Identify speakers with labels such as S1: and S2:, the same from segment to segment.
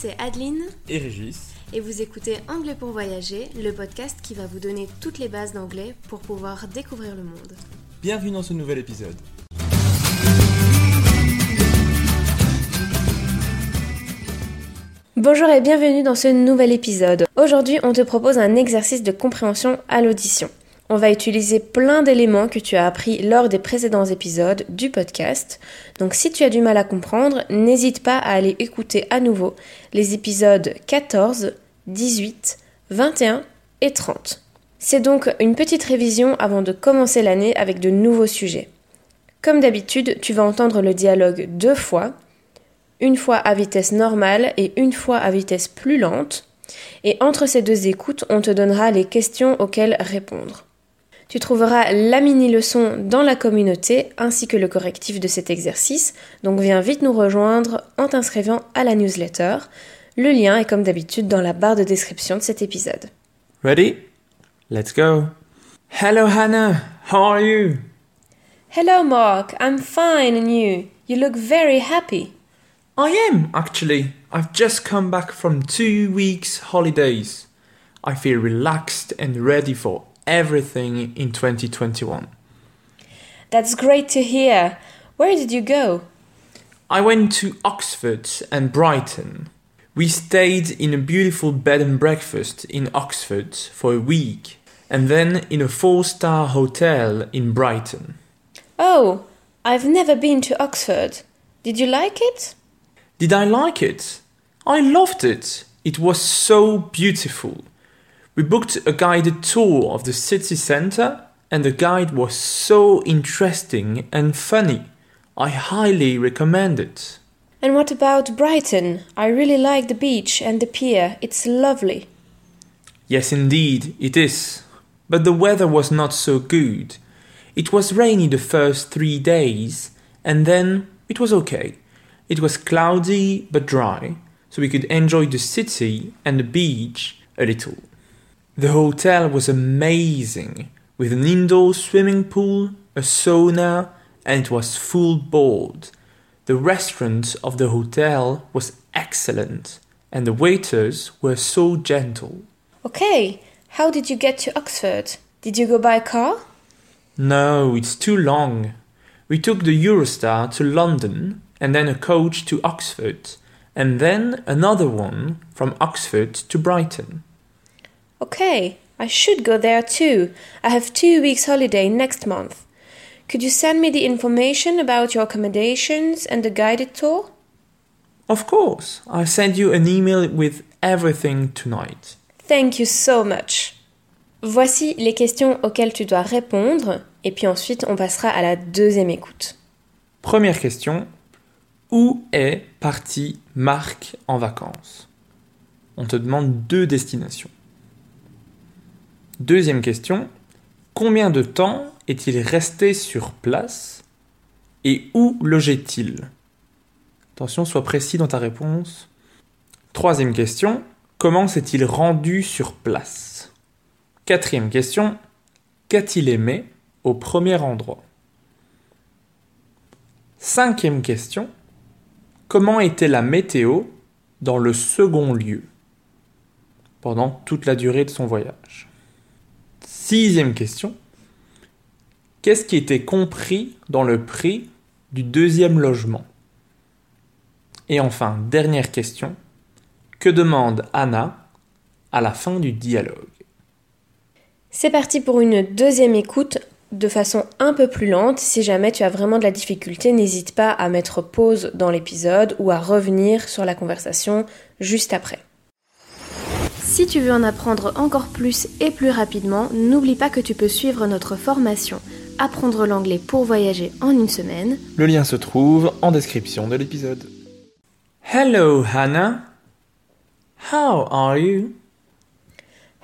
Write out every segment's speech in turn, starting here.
S1: C'est Adeline
S2: et Régis.
S1: et vous écoutez Anglais pour voyager, le podcast qui va vous donner toutes les bases d'anglais pour pouvoir découvrir le monde.
S2: Bienvenue dans ce nouvel épisode.
S1: Bonjour et bienvenue dans ce nouvel épisode. Aujourd'hui, on te propose un exercice de compréhension à l'audition. On va utiliser plein d'éléments que tu as appris lors des précédents épisodes du podcast. Donc si tu as du mal à comprendre, n'hésite pas à aller écouter à nouveau les épisodes 14, 18, 21 et 30. C'est donc une petite révision avant de commencer l'année avec de nouveaux sujets. Comme d'habitude, tu vas entendre le dialogue deux fois, une fois à vitesse normale et une fois à vitesse plus lente. Et entre ces deux écoutes, on te donnera les questions auxquelles répondre. Tu trouveras la mini-leçon dans la communauté ainsi que le correctif de cet exercice, donc viens vite nous rejoindre en t'inscrivant à la newsletter. Le lien est comme d'habitude dans la barre de description de cet épisode.
S2: Ready? Let's go. Hello Hannah, how are you?
S1: Hello Mark, I'm fine and you? You look very happy.
S2: I am actually. I've just come back from two weeks holidays. I feel relaxed and ready for everything in 2021.
S1: That's great to hear. Where did you go?
S2: I went to Oxford and Brighton. We stayed in a beautiful bed and breakfast in Oxford for a week and then in a four star hotel in Brighton.
S1: Oh, I've never been to Oxford. Did you like it?
S2: Did I like it? I loved it. It was so beautiful. We booked a guided tour of the city centre, and the guide was so interesting and funny. I highly recommend it.
S1: And what about Brighton? I really like the beach and the pier. It's lovely.
S2: Yes, indeed, it is. But the weather was not so good. It was rainy the first three days, and then it was okay. It was cloudy but dry, so we could enjoy the city and the beach a little. The hotel was amazing, with an indoor swimming pool, a sauna, and it was full board. The restaurant of the hotel was excellent, and the waiters were so gentle.
S1: Okay, how did you get to Oxford? Did you go by car?
S2: No, it's too long. We took the Eurostar to London, and then a coach to Oxford, and then another one from Oxford to Brighton.
S1: Okay, I should go there too. I have two weeks holiday next month. Could you send me the information about your accommodations and the guided tour?
S2: Of course, I'll send you an email with everything tonight.
S1: Thank you so much. Voici les questions auxquelles tu dois répondre, et puis ensuite on passera à la deuxième écoute.
S2: Première question. Où est parti Marc en vacances? On te demande deux destinations. Deuxième question. Combien de temps est-il resté sur place et où logeait-il? Attention, sois précis dans ta réponse. Troisième question. Comment s'est-il rendu sur place? Quatrième question. Qu'a-t-il aimé au premier endroit? Cinquième question. Comment était la météo dans le second lieu? Pendant toute la durée de son voyage Sixième question. Qu'est-ce qui était compris dans le prix du deuxième logement? Et enfin, dernière question. Que demande Anna à la fin du dialogue?
S1: C'est parti pour une deuxième écoute de façon un peu plus lente. Si jamais tu as vraiment de la difficulté, n'hésite pas à mettre pause dans l'épisode ou à revenir sur la conversation juste après. Si tu veux en apprendre encore plus et plus rapidement, n'oublie pas que tu peux suivre notre formation Apprendre l'anglais pour voyager en une semaine.
S2: Le lien se trouve en description de l'épisode. Hello Hannah. How are you?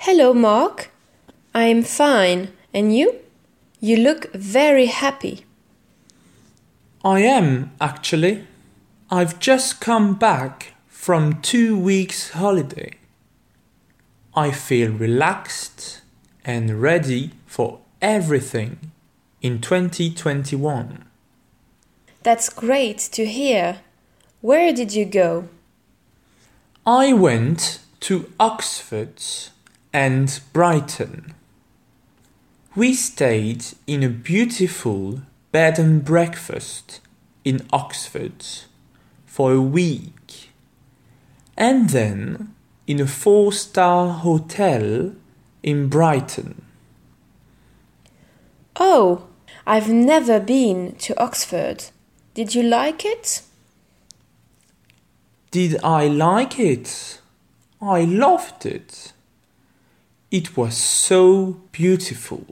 S1: Hello Mark. I am fine. And you? You look very happy.
S2: I am, actually. I've just come back from two weeks' holiday. I feel relaxed and ready for everything in 2021.
S1: That's great to hear. Where did you go?
S2: I went to Oxford and Brighton. We stayed in a beautiful bed and breakfast in Oxford for a week, and then in a four star hotel in Brighton.
S1: Oh, I've never been to Oxford. Did you like it?
S2: Did I like it? I loved it. It was so beautiful.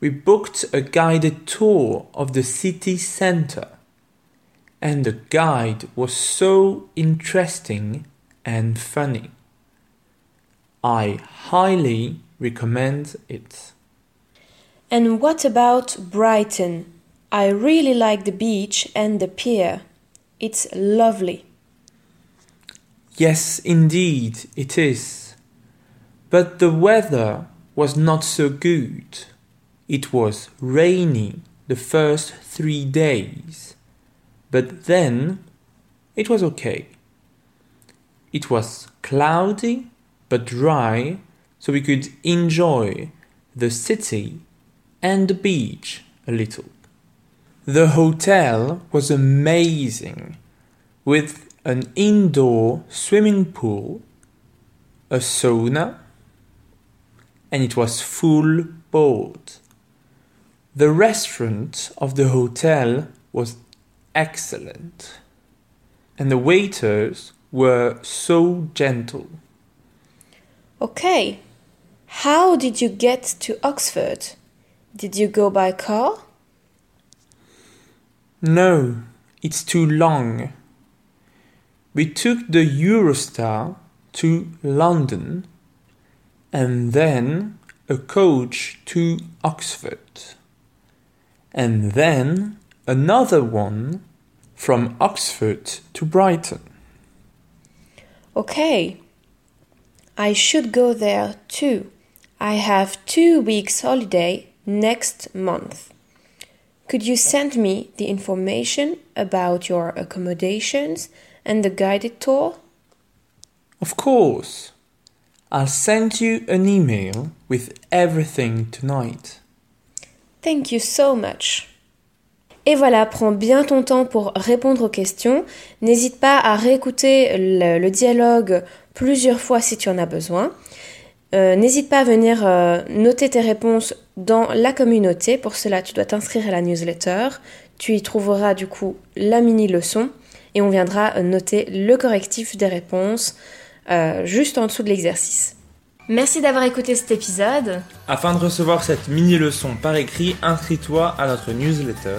S2: We booked a guided tour of the city center, and the guide was so interesting and funny. I highly recommend it.
S1: And what about Brighton? I really like the beach and the pier. It's lovely.
S2: Yes, indeed, it is. But the weather was not so good. It was rainy the first three days. But then it was okay. It was cloudy but dry, so we could enjoy the city and the beach a little. The hotel was amazing with an indoor swimming pool, a sauna, and it was full board. The restaurant of the hotel was excellent, and the waiters were so gentle.
S1: Okay. How did you get to Oxford? Did you go by car?
S2: No, it's too long. We took the Eurostar to London and then a coach to Oxford and then another one from Oxford to Brighton.
S1: Okay. I should go there too. I have two weeks holiday next month. Could you send me the information about your accommodations and the guided tour?
S2: Of course. I'll send you an email with everything tonight.
S1: Thank you so much. Et voilà, prends bien ton temps pour répondre aux questions. N'hésite pas à réécouter le, le, dialogue plusieurs fois si tu en as besoin. Euh, N'hésite pas à venir euh, noter tes réponses dans la communauté. Pour cela, tu dois t'inscrire à la newsletter. Tu y trouveras du coup la mini-leçon et on viendra noter le correctif des réponses euh, juste en dessous de l'exercice. Merci d'avoir écouté cet épisode.
S2: Afin de recevoir cette mini-leçon par écrit, inscris-toi à notre newsletter.